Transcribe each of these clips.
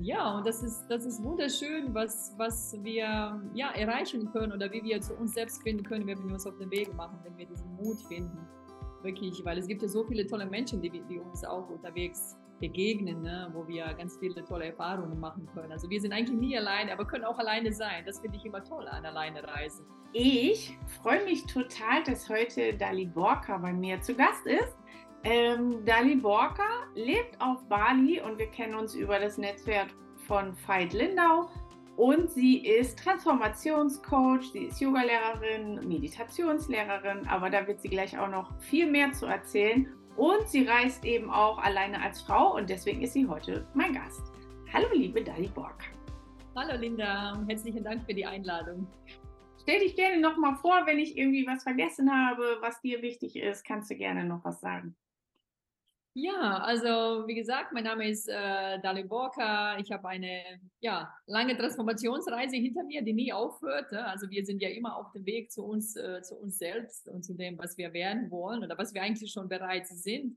Ja, und das ist, das ist wunderschön, was, was wir ja, erreichen können oder wie wir zu uns selbst finden können, wenn wir uns auf den Weg machen, wenn wir diesen Mut finden. Wirklich, weil es gibt ja so viele tolle Menschen, die, die uns auch unterwegs begegnen, ne, wo wir ganz viele tolle Erfahrungen machen können. Also wir sind eigentlich nie alleine, aber können auch alleine sein. Das finde ich immer toll an alleine reisen. Ich freue mich total, dass heute Dali Borka bei mir zu Gast ist. Ähm, Dali Borka lebt auf Bali und wir kennen uns über das Netzwerk von Veit Lindau. Und sie ist Transformationscoach, sie ist Yogalehrerin, Meditationslehrerin, aber da wird sie gleich auch noch viel mehr zu erzählen. Und sie reist eben auch alleine als Frau und deswegen ist sie heute mein Gast. Hallo, liebe Dali Borka. Hallo, Linda, herzlichen Dank für die Einladung. Stell dich gerne nochmal vor, wenn ich irgendwie was vergessen habe, was dir wichtig ist, kannst du gerne noch was sagen. Ja, also wie gesagt, mein Name ist äh, Dali Borka. Ich habe eine ja, lange Transformationsreise hinter mir, die nie aufhört. Ne? Also wir sind ja immer auf dem Weg zu uns, äh, zu uns selbst und zu dem, was wir werden wollen oder was wir eigentlich schon bereits sind.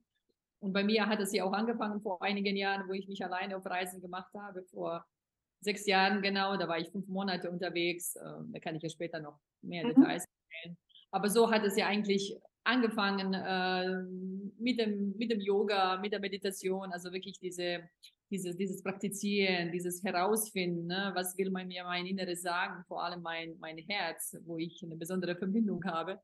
Und bei mir hat es ja auch angefangen vor einigen Jahren, wo ich mich alleine auf Reisen gemacht habe, vor sechs Jahren genau. Da war ich fünf Monate unterwegs. Äh, da kann ich ja später noch mehr mhm. Details erzählen. Aber so hat es ja eigentlich angefangen äh, mit, dem, mit dem Yoga, mit der Meditation, also wirklich diese, diese, dieses Praktizieren, dieses Herausfinden, ne? was will man mir mein Inneres sagen, vor allem mein, mein Herz, wo ich eine besondere Verbindung habe.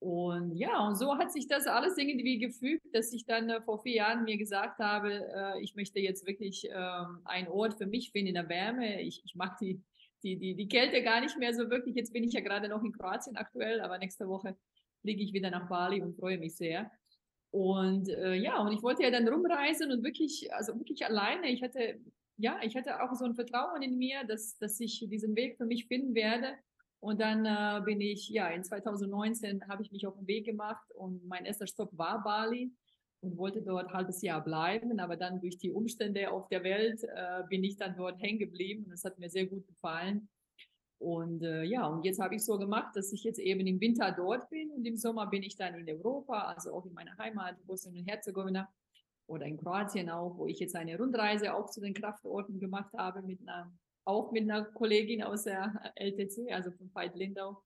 Und ja, und so hat sich das alles irgendwie gefügt, dass ich dann äh, vor vier Jahren mir gesagt habe, äh, ich möchte jetzt wirklich äh, einen Ort für mich finden in der Wärme. Ich, ich mag die, die, die, die Kälte gar nicht mehr so wirklich. Jetzt bin ich ja gerade noch in Kroatien aktuell, aber nächste Woche fliege ich wieder nach Bali und freue mich sehr. Und äh, ja, und ich wollte ja dann rumreisen und wirklich, also wirklich alleine. Ich hatte, ja, ich hatte auch so ein Vertrauen in mir, dass, dass ich diesen Weg für mich finden werde. Und dann äh, bin ich, ja, in 2019 habe ich mich auf den Weg gemacht und mein erster Stopp war Bali und wollte dort ein halbes Jahr bleiben. Aber dann durch die Umstände auf der Welt äh, bin ich dann dort hängen geblieben und es hat mir sehr gut gefallen. Und äh, ja, und jetzt habe ich so gemacht, dass ich jetzt eben im Winter dort bin und im Sommer bin ich dann in Europa, also auch in meiner Heimat, Bosnien und Herzegowina oder in Kroatien auch, wo ich jetzt eine Rundreise auch zu den Kraftorten gemacht habe, mit einer, auch mit einer Kollegin aus der LTC, also von Veit Lindau.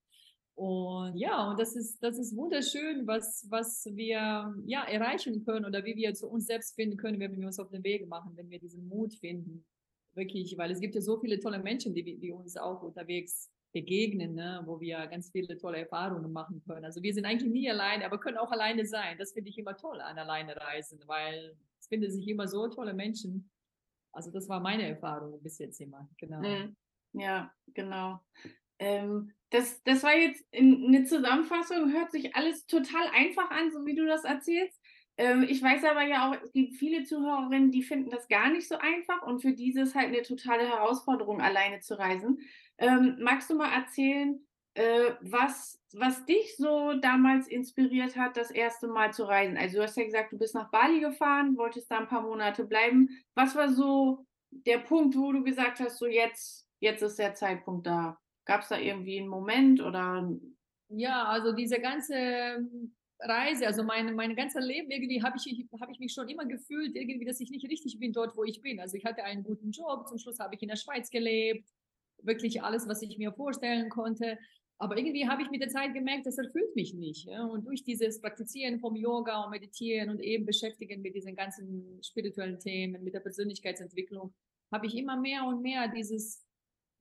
Und ja, und das ist, das ist wunderschön, was, was wir ja erreichen können oder wie wir zu uns selbst finden können, wenn wir uns auf den Weg machen, wenn wir diesen Mut finden wirklich, weil es gibt ja so viele tolle Menschen, die, die uns auch unterwegs begegnen, ne, wo wir ganz viele tolle Erfahrungen machen können. Also wir sind eigentlich nie alleine, aber können auch alleine sein. Das finde ich immer toll an alleine reisen, weil es finden sich immer so tolle Menschen. Also das war meine Erfahrung bis jetzt immer, genau. Mhm. Ja, genau. Ähm, das, das war jetzt eine Zusammenfassung, hört sich alles total einfach an, so wie du das erzählst. Ähm, ich weiß aber ja auch, es gibt viele Zuhörerinnen, die finden das gar nicht so einfach und für diese ist halt eine totale Herausforderung, alleine zu reisen. Ähm, magst du mal erzählen, äh, was, was dich so damals inspiriert hat, das erste Mal zu reisen? Also du hast ja gesagt, du bist nach Bali gefahren, wolltest da ein paar Monate bleiben. Was war so der Punkt, wo du gesagt hast, so jetzt, jetzt ist der Zeitpunkt da? Gab es da irgendwie einen Moment oder? Ja, also diese ganze Reise, also mein, mein ganzes Leben irgendwie habe ich, hab ich mich schon immer gefühlt, irgendwie, dass ich nicht richtig bin dort, wo ich bin. Also ich hatte einen guten Job, zum Schluss habe ich in der Schweiz gelebt, wirklich alles, was ich mir vorstellen konnte. Aber irgendwie habe ich mit der Zeit gemerkt, das erfüllt mich nicht. Und durch dieses Praktizieren vom Yoga und Meditieren und eben beschäftigen mit diesen ganzen spirituellen Themen, mit der Persönlichkeitsentwicklung, habe ich immer mehr und mehr dieses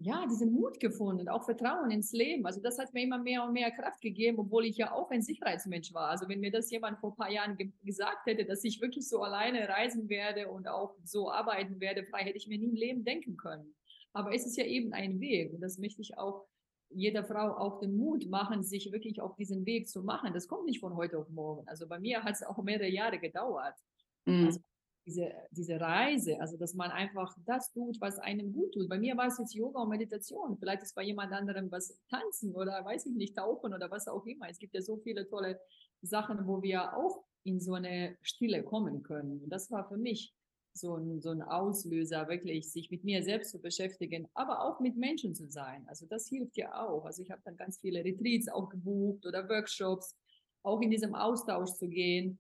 ja, diesen Mut gefunden, auch Vertrauen ins Leben. Also das hat mir immer mehr und mehr Kraft gegeben, obwohl ich ja auch ein Sicherheitsmensch war. Also wenn mir das jemand vor ein paar Jahren ge gesagt hätte, dass ich wirklich so alleine reisen werde und auch so arbeiten werde, frei hätte ich mir nie im Leben denken können. Aber es ist ja eben ein Weg und das möchte ich auch jeder Frau auch den Mut machen, sich wirklich auf diesen Weg zu machen. Das kommt nicht von heute auf morgen. Also bei mir hat es auch mehrere Jahre gedauert. Mhm. Also diese, diese Reise, also dass man einfach das tut, was einem gut tut. Bei mir war es jetzt Yoga und Meditation. Vielleicht ist bei jemand anderem was tanzen oder weiß ich nicht, tauchen oder was auch immer. Es gibt ja so viele tolle Sachen, wo wir auch in so eine Stille kommen können. Und das war für mich so ein, so ein Auslöser, wirklich sich mit mir selbst zu beschäftigen, aber auch mit Menschen zu sein. Also das hilft ja auch. Also ich habe dann ganz viele Retreats auch gebucht oder Workshops, auch in diesem Austausch zu gehen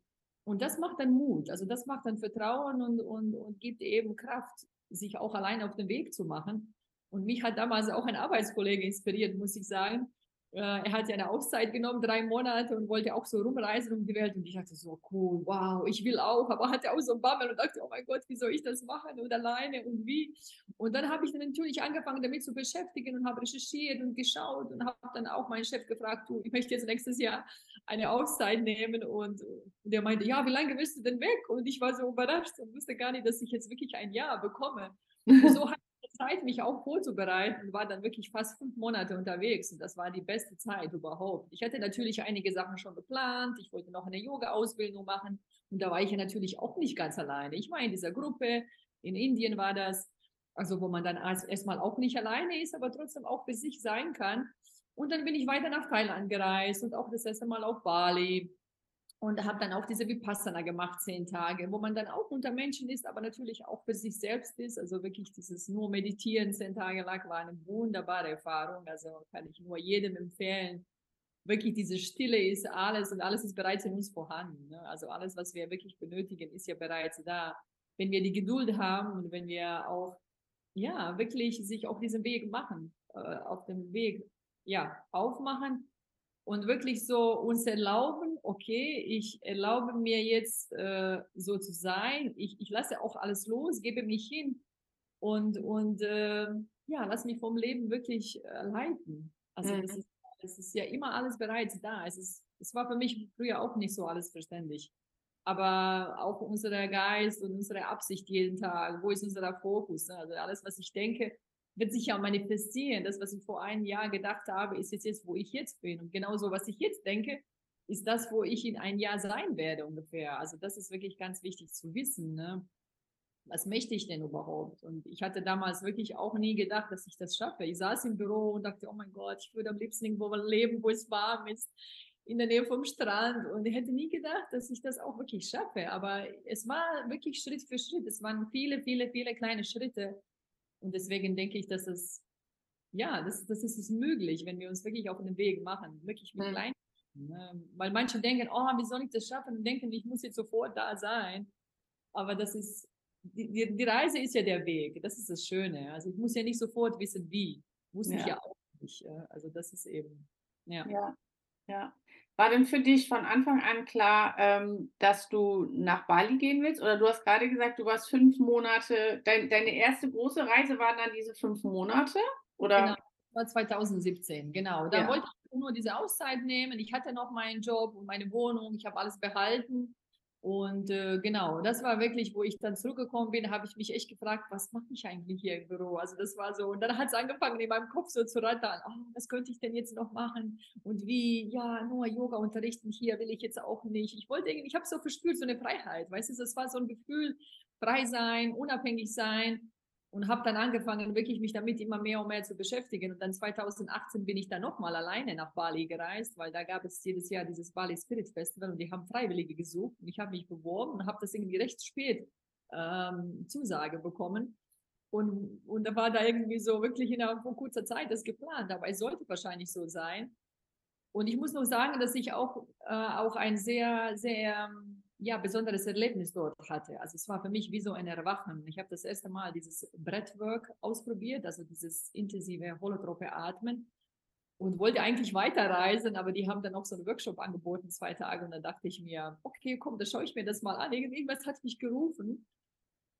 und das macht dann Mut, also das macht dann Vertrauen und, und, und gibt eben Kraft, sich auch allein auf den Weg zu machen. Und mich hat damals auch ein Arbeitskollege inspiriert, muss ich sagen. Äh, er hat ja eine Auszeit genommen, drei Monate und wollte auch so rumreisen um die Welt. Und ich dachte so, cool, wow, ich will auch. Aber hatte auch so ein Bammel und dachte, oh mein Gott, wie soll ich das machen und alleine und wie? Und dann habe ich dann natürlich angefangen, damit zu beschäftigen und habe recherchiert und geschaut und habe dann auch meinen Chef gefragt, du, ich möchte jetzt nächstes Jahr eine Auszeit nehmen. Und der meinte, ja, wie lange willst du denn weg? Und ich war so überrascht und wusste gar nicht, dass ich jetzt wirklich ein Jahr bekomme. Und so hat Zeit, mich auch vorzubereiten, war dann wirklich fast fünf Monate unterwegs und das war die beste Zeit überhaupt. Ich hatte natürlich einige Sachen schon geplant. Ich wollte noch eine Yoga-Ausbildung machen und da war ich ja natürlich auch nicht ganz alleine. Ich war in dieser Gruppe, in Indien war das, also wo man dann erstmal auch nicht alleine ist, aber trotzdem auch für sich sein kann. Und dann bin ich weiter nach Thailand gereist und auch das erste Mal auf Bali und habe dann auch diese Vipassana gemacht, zehn Tage, wo man dann auch unter Menschen ist, aber natürlich auch für sich selbst ist. Also wirklich dieses nur Meditieren zehn Tage lang war eine wunderbare Erfahrung. Also kann ich nur jedem empfehlen. Wirklich diese Stille ist alles und alles ist bereits in uns vorhanden. Ne? Also alles, was wir wirklich benötigen, ist ja bereits da. Wenn wir die Geduld haben und wenn wir auch, ja, wirklich sich auf diesem Weg machen, äh, auf dem Weg, ja, aufmachen, und wirklich so uns erlauben, okay, ich erlaube mir jetzt äh, so zu sein, ich, ich lasse auch alles los, gebe mich hin und, und äh, ja, lass mich vom Leben wirklich äh, leiten. Also mhm. das, ist, das ist ja immer alles bereits da. Es, ist, es war für mich früher auch nicht so alles verständlich. Aber auch unser Geist und unsere Absicht jeden Tag, wo ist unser Fokus? Also alles, was ich denke, wird sich ja manifestieren. Das, was ich vor einem Jahr gedacht habe, ist jetzt, jetzt, wo ich jetzt bin. Und genauso, was ich jetzt denke, ist das, wo ich in ein Jahr sein werde ungefähr. Also das ist wirklich ganz wichtig zu wissen. Ne? Was möchte ich denn überhaupt? Und ich hatte damals wirklich auch nie gedacht, dass ich das schaffe. Ich saß im Büro und dachte, oh mein Gott, ich würde am liebsten irgendwo leben, wo es warm ist, in der Nähe vom Strand. Und ich hätte nie gedacht, dass ich das auch wirklich schaffe. Aber es war wirklich Schritt für Schritt. Es waren viele, viele, viele kleine Schritte und deswegen denke ich, dass es, ja, das, das ist es möglich, wenn wir uns wirklich auf den Weg machen, wirklich mit mhm. kleinen ne? Weil manche denken, oh, wie soll ich das schaffen? Und denken, ich muss jetzt sofort da sein. Aber das ist, die, die, Reise ist ja der Weg. Das ist das Schöne. Also ich muss ja nicht sofort wissen, wie. Wusste ja. ich ja auch nicht. Also das ist eben, ja. Ja, ja. War denn für dich von Anfang an klar, ähm, dass du nach Bali gehen willst? Oder du hast gerade gesagt, du warst fünf Monate, dein, deine erste große Reise waren dann diese fünf Monate? Oder? Genau, war 2017, genau. Da ja. wollte ich nur diese Auszeit nehmen. Ich hatte noch meinen Job und meine Wohnung, ich habe alles behalten. Und äh, genau, das war wirklich, wo ich dann zurückgekommen bin, habe ich mich echt gefragt, was mache ich eigentlich hier im Büro? Also das war so, und dann hat es angefangen in meinem Kopf so zu rattern, oh, was könnte ich denn jetzt noch machen? Und wie, ja, nur Yoga unterrichten hier will ich jetzt auch nicht. Ich wollte irgendwie, ich habe so verspürt, so eine Freiheit, weißt du, es war so ein Gefühl, frei sein, unabhängig sein und habe dann angefangen, wirklich mich damit immer mehr und mehr zu beschäftigen. Und dann 2018 bin ich dann nochmal alleine nach Bali gereist, weil da gab es jedes Jahr dieses Bali Spirit Festival und die haben Freiwillige gesucht. Und ich habe mich beworben und habe das irgendwie recht spät ähm, Zusage bekommen. Und, und da war da irgendwie so wirklich innerhalb von kurzer Zeit das geplant, aber es sollte wahrscheinlich so sein. Und ich muss noch sagen, dass ich auch, äh, auch ein sehr, sehr ja, besonderes Erlebnis dort hatte. Also es war für mich wie so ein Erwachen. Ich habe das erste Mal dieses Breathwork ausprobiert, also dieses intensive holotrope Atmen und wollte eigentlich weiterreisen, aber die haben dann auch so einen Workshop angeboten, zwei Tage und dann dachte ich mir, okay, komm, da schaue ich mir das mal an. Irgendwas hat mich gerufen.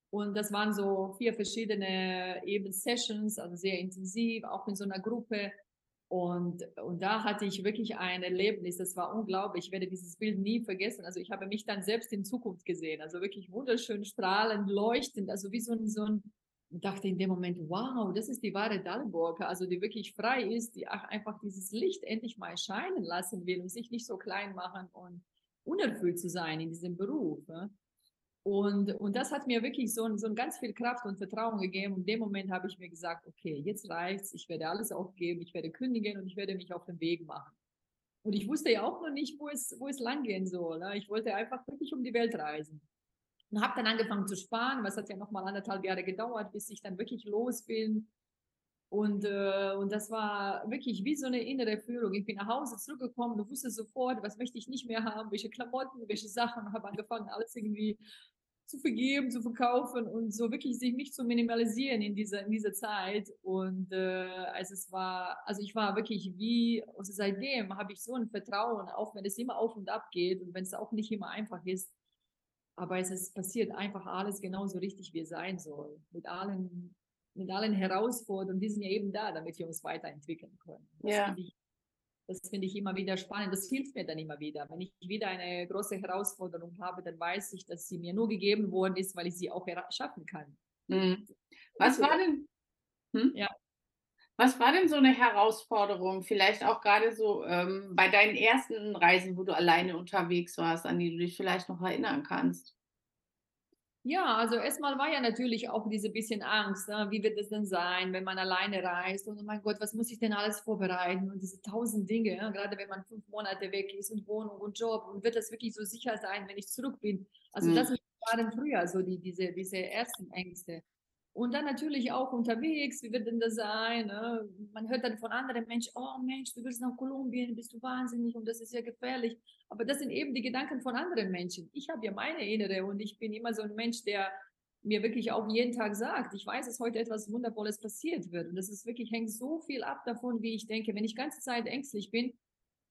Und das waren so vier verschiedene eben Sessions, also sehr intensiv, auch in so einer Gruppe. Und, und da hatte ich wirklich ein Erlebnis, das war unglaublich. Ich werde dieses Bild nie vergessen. Also ich habe mich dann selbst in Zukunft gesehen, also wirklich wunderschön strahlend, leuchtend, also wie so ein, so ein dachte in dem Moment, wow, das ist die wahre Dallenburger, also die wirklich frei ist, die einfach dieses Licht endlich mal scheinen lassen will und sich nicht so klein machen und unerfüllt zu sein in diesem Beruf. Ne? Und, und das hat mir wirklich so, so ganz viel Kraft und Vertrauen gegeben. Und in dem Moment habe ich mir gesagt, okay, jetzt reicht's, ich werde alles aufgeben, ich werde kündigen und ich werde mich auf den Weg machen. Und ich wusste ja auch noch nicht, wo es, wo es langgehen soll. Ne? Ich wollte einfach wirklich um die Welt reisen. Und habe dann angefangen zu sparen, was hat ja nochmal anderthalb Jahre gedauert, bis ich dann wirklich los bin. Und, äh, und das war wirklich wie so eine innere Führung. Ich bin nach Hause zurückgekommen und wusste sofort, was möchte ich nicht mehr haben, welche Klamotten, welche Sachen, und habe angefangen, alles irgendwie zu vergeben, zu verkaufen und so wirklich sich nicht zu minimalisieren in dieser, in dieser Zeit. Und äh, also es war, also ich war wirklich wie, also seitdem habe ich so ein Vertrauen, auch wenn es immer auf und ab geht und wenn es auch nicht immer einfach ist. Aber es ist passiert einfach alles genauso richtig, wie es sein soll. Mit allen, mit allen Herausforderungen, die sind ja eben da, damit wir uns weiterentwickeln können. Das ja. finde ich das finde ich immer wieder spannend. Das hilft mir dann immer wieder. Wenn ich wieder eine große Herausforderung habe, dann weiß ich, dass sie mir nur gegeben worden ist, weil ich sie auch schaffen kann. Mhm. Was war denn? Hm? Ja. Was war denn so eine Herausforderung? Vielleicht auch gerade so ähm, bei deinen ersten Reisen, wo du alleine unterwegs warst, an die du dich vielleicht noch erinnern kannst? Ja, also erstmal war ja natürlich auch diese bisschen Angst, ne? wie wird es denn sein, wenn man alleine reist und oh mein Gott, was muss ich denn alles vorbereiten und diese tausend Dinge, ne? gerade wenn man fünf Monate weg ist und Wohnung und Job und wird das wirklich so sicher sein, wenn ich zurück bin. Also mhm. das waren früher so die, diese, diese ersten Ängste. Und dann natürlich auch unterwegs, wie wird denn das sein? Ne? Man hört dann von anderen Menschen, oh Mensch, du willst nach Kolumbien, bist du wahnsinnig und das ist ja gefährlich. Aber das sind eben die Gedanken von anderen Menschen. Ich habe ja meine innere und ich bin immer so ein Mensch, der mir wirklich auch jeden Tag sagt, ich weiß, dass heute etwas Wundervolles passiert wird. Und das ist wirklich, hängt so viel ab davon, wie ich denke. Wenn ich ganze Zeit ängstlich bin,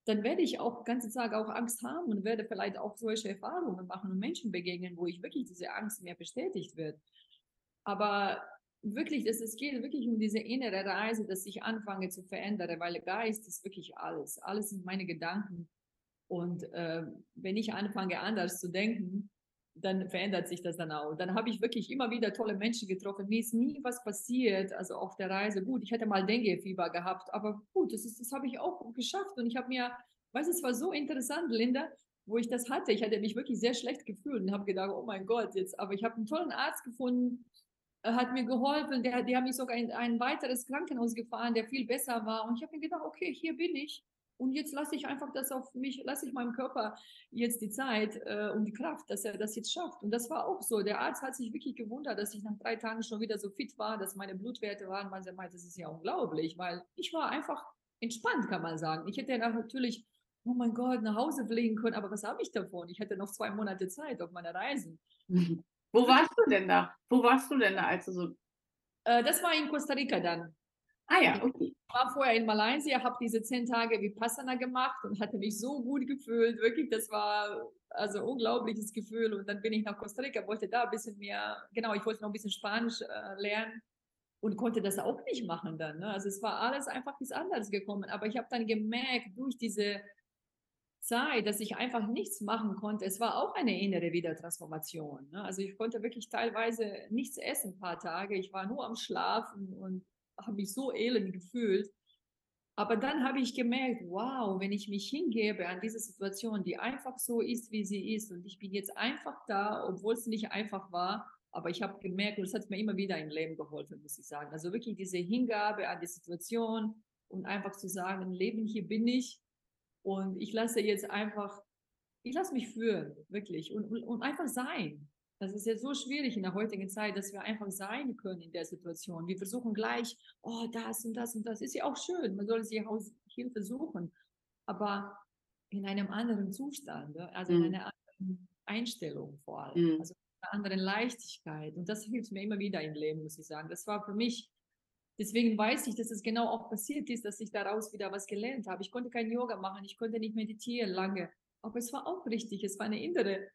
dann werde ich auch ganze Zeit auch Angst haben und werde vielleicht auch solche Erfahrungen machen und Menschen begegnen, wo ich wirklich diese Angst mehr bestätigt wird. Aber wirklich, das, es geht wirklich um diese innere Reise, dass ich anfange zu verändern, weil Geist ist wirklich alles. Alles sind meine Gedanken. Und äh, wenn ich anfange, anders zu denken, dann verändert sich das dann auch. Dann habe ich wirklich immer wieder tolle Menschen getroffen. Mir ist nie was passiert, also auf der Reise. Gut, ich hätte mal Dengue-Fieber gehabt, aber gut, das, ist, das habe ich auch geschafft. Und ich habe mir, weiß es war so interessant, Linda, wo ich das hatte. Ich hatte mich wirklich sehr schlecht gefühlt und habe gedacht, oh mein Gott, jetzt, aber ich habe einen tollen Arzt gefunden, hat mir geholfen. Der, die haben mich sogar in ein weiteres Krankenhaus gefahren, der viel besser war. Und ich habe mir gedacht, okay, hier bin ich. Und jetzt lasse ich einfach das auf mich, lasse ich meinem Körper jetzt die Zeit äh, und die Kraft, dass er das jetzt schafft. Und das war auch so. Der Arzt hat sich wirklich gewundert, dass ich nach drei Tagen schon wieder so fit war, dass meine Blutwerte waren. Man meinte, das ist ja unglaublich, weil ich war einfach entspannt, kann man sagen. Ich hätte dann natürlich, oh mein Gott, nach Hause fliegen können, aber was habe ich davon? Ich hatte noch zwei Monate Zeit auf meiner Reisen. Mhm. Wo warst du denn da? Wo warst du denn da, als du so. Äh, das war in Costa Rica dann. Ah ja, okay. Ich war vorher in Malaysia, habe diese zehn Tage Vipassana gemacht und hatte mich so gut gefühlt. Wirklich, das war also unglaubliches Gefühl. Und dann bin ich nach Costa Rica, wollte da ein bisschen mehr, genau, ich wollte noch ein bisschen Spanisch äh, lernen und konnte das auch nicht machen dann. Ne? Also es war alles einfach bis anders gekommen. Aber ich habe dann gemerkt, durch diese Zeit, dass ich einfach nichts machen konnte. Es war auch eine innere Wiedertransformation. Ne? Also ich konnte wirklich teilweise nichts essen ein paar Tage. Ich war nur am Schlafen und habe mich so elend gefühlt. Aber dann habe ich gemerkt, wow, wenn ich mich hingebe an diese Situation, die einfach so ist, wie sie ist, und ich bin jetzt einfach da, obwohl es nicht einfach war, aber ich habe gemerkt, und es hat mir immer wieder im Leben geholfen, muss ich sagen. Also wirklich diese Hingabe an die Situation und einfach zu sagen, Leben, hier bin ich, und ich lasse jetzt einfach, ich lasse mich führen, wirklich, und, und, und einfach sein. Das ist jetzt so schwierig in der heutigen Zeit, dass wir einfach sein können in der Situation. Wir versuchen gleich, oh, das und das und das. Ist ja auch schön, man soll sich Hilfe suchen, aber in einem anderen Zustand, also in mhm. einer anderen Einstellung vor allem, mhm. also in einer anderen Leichtigkeit. Und das hilft mir immer wieder im Leben, muss ich sagen. Das war für mich Deswegen weiß ich, dass es genau auch passiert ist, dass ich daraus wieder was gelernt habe. Ich konnte kein Yoga machen, ich konnte nicht meditieren lange. Aber es war auch richtig. Es war eine innere,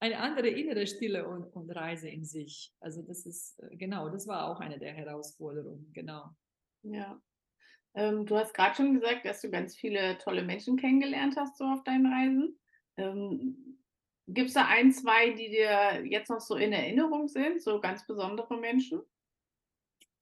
eine andere innere Stille und, und Reise in sich. Also das ist, äh, genau, das war auch eine der Herausforderungen, genau. Ja. Ähm, du hast gerade schon gesagt, dass du ganz viele tolle Menschen kennengelernt hast, so auf deinen Reisen. Ähm, Gibt es da ein, zwei, die dir jetzt noch so in Erinnerung sind, so ganz besondere Menschen?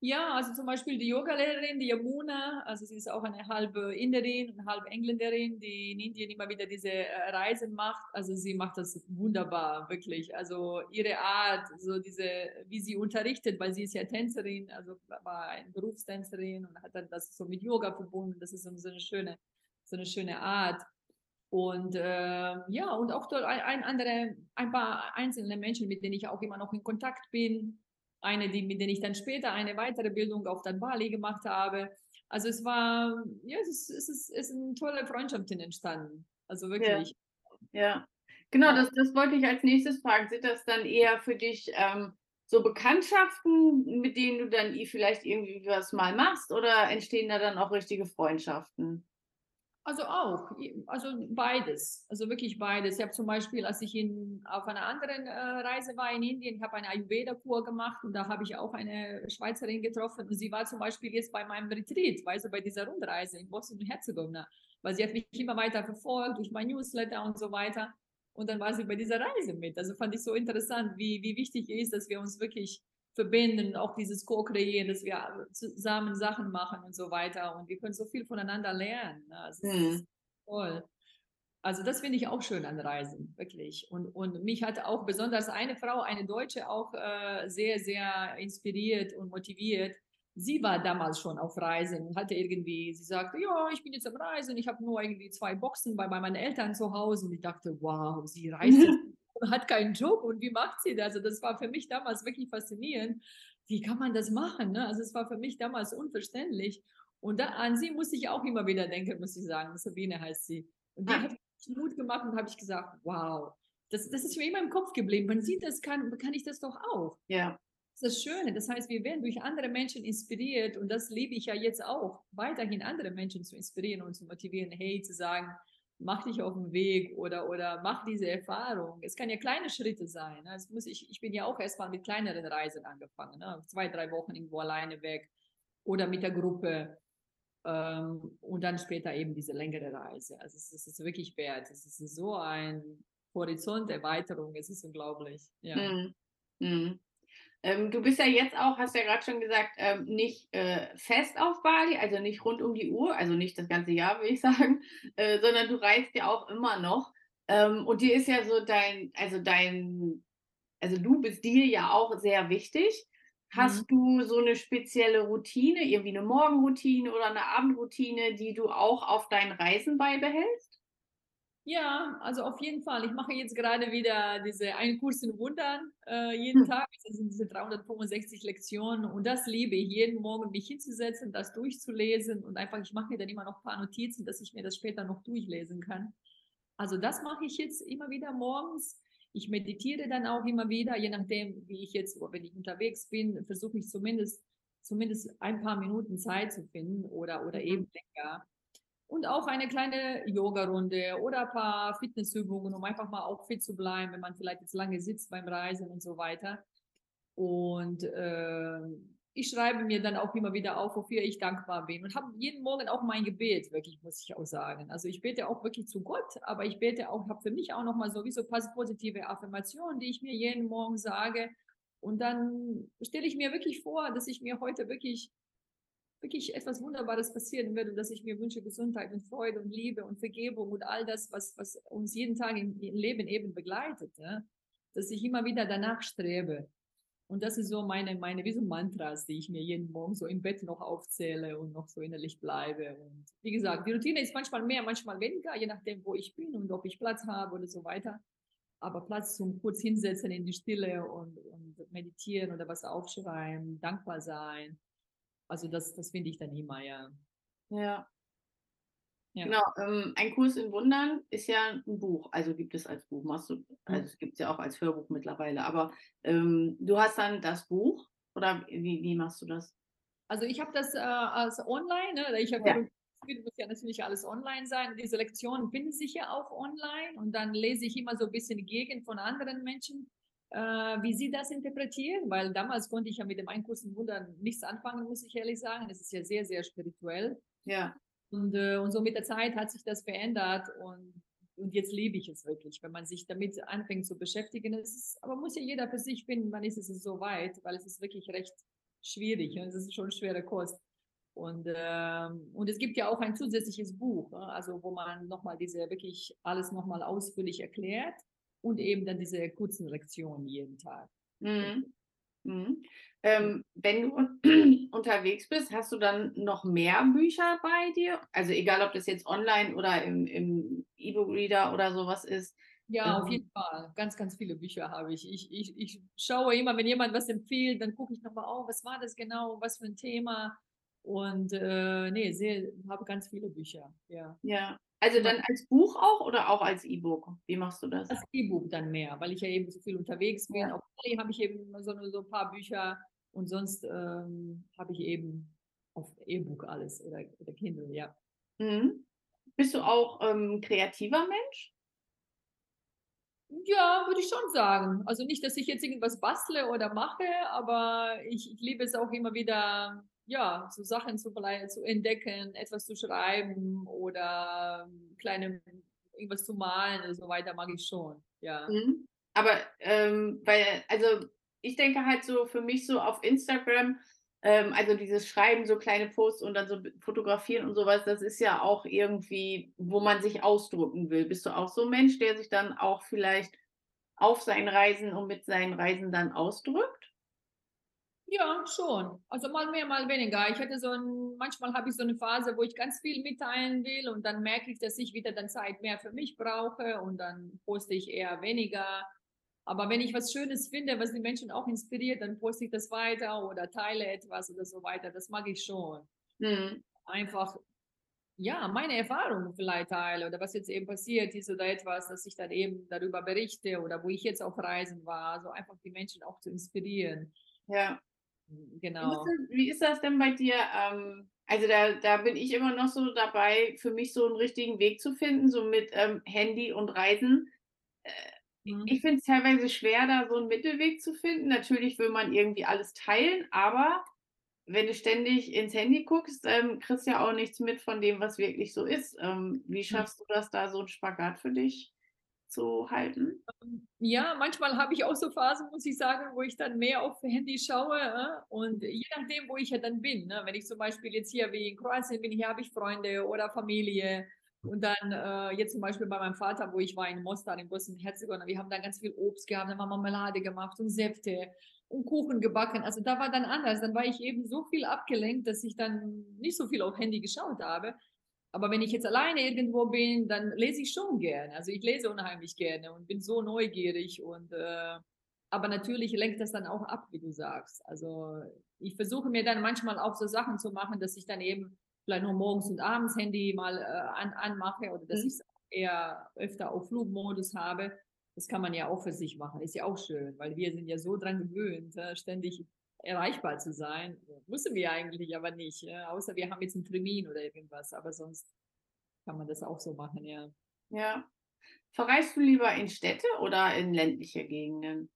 Ja, also zum Beispiel die Yogalehrerin, die Yamuna, also sie ist auch eine halbe Inderin und halbe Engländerin, die in Indien immer wieder diese äh, Reisen macht. Also sie macht das wunderbar, wirklich. Also ihre Art, so diese, wie sie unterrichtet, weil sie ist ja Tänzerin, also war eine Berufstänzerin und hat dann das so mit Yoga verbunden. Das ist so eine schöne, so eine schöne Art. Und äh, ja, und auch ein, ein, andere, ein paar einzelne Menschen, mit denen ich auch immer noch in Kontakt bin eine, die, mit der ich dann später eine weitere Bildung auf dann Bali gemacht habe. Also es war, ja, es ist, es ist, es ist eine tolle Freundschaften entstanden. Also wirklich. Ja. ja. Genau, das, das wollte ich als nächstes fragen. Sind das dann eher für dich ähm, so Bekanntschaften, mit denen du dann vielleicht irgendwie was mal machst oder entstehen da dann auch richtige Freundschaften? Also auch, also beides, also wirklich beides. Ich habe zum Beispiel, als ich in, auf einer anderen äh, Reise war in Indien, ich habe eine Ayurveda-Kur gemacht und da habe ich auch eine Schweizerin getroffen und sie war zum Beispiel jetzt bei meinem Retreat, weißt du, bei dieser Rundreise in Bosnien und Herzegowina, weil sie hat mich immer weiter verfolgt durch mein Newsletter und so weiter und dann war sie bei dieser Reise mit. Also fand ich so interessant, wie, wie wichtig ist, dass wir uns wirklich verbinden, auch dieses Co-Kreieren, dass wir zusammen Sachen machen und so weiter. Und wir können so viel voneinander lernen. Ne? Also mhm. toll. Also das finde ich auch schön an Reisen, wirklich. Und, und mich hat auch besonders eine Frau, eine Deutsche, auch äh, sehr, sehr inspiriert und motiviert. Sie war damals schon auf Reisen und hatte irgendwie, sie sagte, ja, ich bin jetzt am Reisen, ich habe nur irgendwie zwei Boxen bei, bei meinen Eltern zu Hause. Und ich dachte, wow, sie reist jetzt hat keinen Job und wie macht sie das? Also das war für mich damals wirklich faszinierend. Wie kann man das machen? Ne? Also es war für mich damals unverständlich. Und da, an sie muss ich auch immer wieder denken, muss ich sagen. Sabine heißt sie. Und die ah. hat Mut gemacht und habe ich gesagt, wow, das, das ist mir immer im Kopf geblieben. Wenn sie das kann, kann ich das doch auch. Ja. Das ist das Schöne. Das heißt, wir werden durch andere Menschen inspiriert und das liebe ich ja jetzt auch, weiterhin andere Menschen zu inspirieren und zu motivieren, hey, zu sagen, mach dich auf den Weg oder, oder mach diese Erfahrung. Es kann ja kleine Schritte sein. Ne? Es muss ich, ich bin ja auch erstmal mit kleineren Reisen angefangen. Ne? Zwei, drei Wochen irgendwo alleine weg oder mit der Gruppe. Ähm, und dann später eben diese längere Reise. Also es, es ist wirklich wert. Es ist so ein Horizonterweiterung. Es ist unglaublich. Ja. Mm. Mm. Ähm, du bist ja jetzt auch, hast ja gerade schon gesagt, ähm, nicht äh, fest auf Bali, also nicht rund um die Uhr, also nicht das ganze Jahr, würde ich sagen, äh, sondern du reist ja auch immer noch. Ähm, und dir ist ja so dein, also dein, also du bist dir ja auch sehr wichtig. Hast mhm. du so eine spezielle Routine, irgendwie eine Morgenroutine oder eine Abendroutine, die du auch auf deinen Reisen beibehältst? Ja, also auf jeden Fall. Ich mache jetzt gerade wieder diese einen Kurs in Wundern äh, jeden hm. Tag. Das sind diese 365 Lektionen und das liebe ich, jeden Morgen mich hinzusetzen, das durchzulesen und einfach, ich mache mir dann immer noch ein paar Notizen, dass ich mir das später noch durchlesen kann. Also das mache ich jetzt immer wieder morgens. Ich meditiere dann auch immer wieder, je nachdem, wie ich jetzt, wenn ich unterwegs bin, versuche ich zumindest, zumindest ein paar Minuten Zeit zu finden oder, oder mhm. eben länger und auch eine kleine Yoga-Runde oder ein paar Fitnessübungen, um einfach mal auch fit zu bleiben, wenn man vielleicht jetzt lange sitzt beim Reisen und so weiter. Und äh, ich schreibe mir dann auch immer wieder auf, wofür ich dankbar bin und habe jeden Morgen auch mein Gebet, wirklich, muss ich auch sagen. Also ich bete auch wirklich zu Gott, aber ich bete auch, habe für mich auch nochmal sowieso positive Affirmationen, die ich mir jeden Morgen sage. Und dann stelle ich mir wirklich vor, dass ich mir heute wirklich wirklich etwas Wunderbares passieren würde, dass ich mir wünsche Gesundheit und Freude und Liebe und Vergebung und all das, was, was uns jeden Tag im, Leben eben begleitet, ja? dass ich immer wieder danach strebe. Und das ist so meine, meine wie so Mantras, die ich mir jeden Morgen so im Bett noch aufzähle und noch so innerlich bleibe. Und wie gesagt, die Routine ist manchmal mehr, manchmal weniger, je nachdem, wo ich bin und ob ich Platz habe oder so weiter. Aber Platz zum kurz hinsetzen in die Stille und, und meditieren oder was aufschreiben, dankbar sein, also das, das finde ich dann immer, ja. Ja. ja. Genau, ähm, ein Kurs in Wundern ist ja ein Buch, also gibt es als Buch, machst du, also es gibt es ja auch als Hörbuch mittlerweile, aber ähm, du hast dann das Buch oder wie, wie machst du das? Also ich habe das äh, als online, ne? ich habe ja. muss ja natürlich alles online sein. Diese Lektionen finden sich ja auch online und dann lese ich immer so ein bisschen die Gegend von anderen Menschen wie Sie das interpretieren, weil damals konnte ich ja mit dem Einkurs im Wunder nichts anfangen, muss ich ehrlich sagen. Es ist ja sehr, sehr spirituell. Ja. Und, äh, und so mit der Zeit hat sich das verändert und, und jetzt liebe ich es wirklich, wenn man sich damit anfängt zu beschäftigen. Es ist, aber muss ja jeder für sich finden, wann ist es so weit, weil es ist wirklich recht schwierig und es ist schon schwere Kost. Und, ähm, und es gibt ja auch ein zusätzliches Buch, ne? also wo man nochmal diese wirklich alles nochmal ausführlich erklärt und eben dann diese kurzen Lektionen jeden Tag. Mhm. Mhm. Ähm, wenn du unterwegs bist, hast du dann noch mehr Bücher bei dir? Also egal, ob das jetzt online oder im, im E-Book-Reader oder sowas ist. Ja, auf ähm. jeden Fall. Ganz, ganz viele Bücher habe ich. Ich, ich. ich schaue immer, wenn jemand was empfiehlt, dann gucke ich nochmal, oh, was war das genau, was für ein Thema. Und äh, nee, sehr, habe ganz viele Bücher. Ja. Ja, Also dann als Buch auch oder auch als E-Book? Wie machst du das? Als E-Book dann mehr, weil ich ja eben so viel unterwegs bin. Ja. Auf Bali habe ich eben so, so ein paar Bücher und sonst ähm, habe ich eben auf E-Book alles oder, oder Kindle, ja. Mhm. Bist du auch ähm, kreativer Mensch? Ja, würde ich schon sagen. Also nicht, dass ich jetzt irgendwas bastle oder mache, aber ich, ich liebe es auch immer wieder, ja, so Sachen zu, zu entdecken, etwas zu schreiben oder kleine irgendwas zu malen und so weiter mag ich schon, ja. Mhm. Aber ähm, weil, also ich denke halt so für mich so auf Instagram, ähm, also dieses Schreiben, so kleine Posts und dann so fotografieren und sowas, das ist ja auch irgendwie, wo man sich ausdrücken will. Bist du auch so ein Mensch, der sich dann auch vielleicht auf seinen Reisen und mit seinen Reisen dann ausdrückt? Ja, schon. Also mal mehr, mal weniger. Ich hatte so ein, manchmal habe ich so eine Phase, wo ich ganz viel mitteilen will und dann merke ich, dass ich wieder dann Zeit mehr für mich brauche und dann poste ich eher weniger. Aber wenn ich was Schönes finde, was die Menschen auch inspiriert, dann poste ich das weiter oder teile etwas oder so weiter. Das mag ich schon. Mhm. Einfach, ja, meine Erfahrungen vielleicht teile oder was jetzt eben passiert ist oder etwas, dass ich dann eben darüber berichte oder wo ich jetzt auf Reisen war. So einfach die Menschen auch zu inspirieren. Ja. Genau. Wie ist das, denn bei dir? Ähm, also da, da bin ich immer noch so dabei, für mich so einen richtigen Weg zu finden, so mit ähm, Handy und Reisen. Äh, Mhm. Ich finde es teilweise schwer, da so einen Mittelweg zu finden. Natürlich will man irgendwie alles teilen, aber wenn du ständig ins Handy guckst, ähm, kriegst du ja auch nichts mit von dem, was wirklich so ist. Ähm, wie schaffst du das da, so ein Spagat für dich zu halten? Ähm, ja, manchmal habe ich auch so Phasen, muss ich sagen, wo ich dann mehr auf Handy schaue. Äh? Und je nachdem, wo ich ja dann bin. Ne? Wenn ich zum Beispiel jetzt hier wie in Kroatien bin, hier habe ich Freunde oder Familie und dann äh, jetzt zum Beispiel bei meinem Vater, wo ich war in Mostar, in Bosnien-Herzegowina, wir haben da ganz viel Obst gehabt, dann haben wir Marmelade gemacht und Säfte und Kuchen gebacken. Also da war dann anders. Dann war ich eben so viel abgelenkt, dass ich dann nicht so viel auf Handy geschaut habe. Aber wenn ich jetzt alleine irgendwo bin, dann lese ich schon gerne. Also ich lese unheimlich gerne und bin so neugierig und äh, aber natürlich lenkt das dann auch ab, wie du sagst. Also ich versuche mir dann manchmal auch so Sachen zu machen, dass ich dann eben vielleicht nur morgens und abends Handy mal äh, an, anmache oder dass mhm. ich es eher öfter auf Flugmodus habe. Das kann man ja auch für sich machen. Ist ja auch schön, weil wir sind ja so dran gewöhnt, äh, ständig erreichbar zu sein. Müssen wir eigentlich aber nicht, äh, außer wir haben jetzt einen Termin oder irgendwas. Aber sonst kann man das auch so machen, ja. Ja. Verreist du lieber in Städte oder in ländliche Gegenden?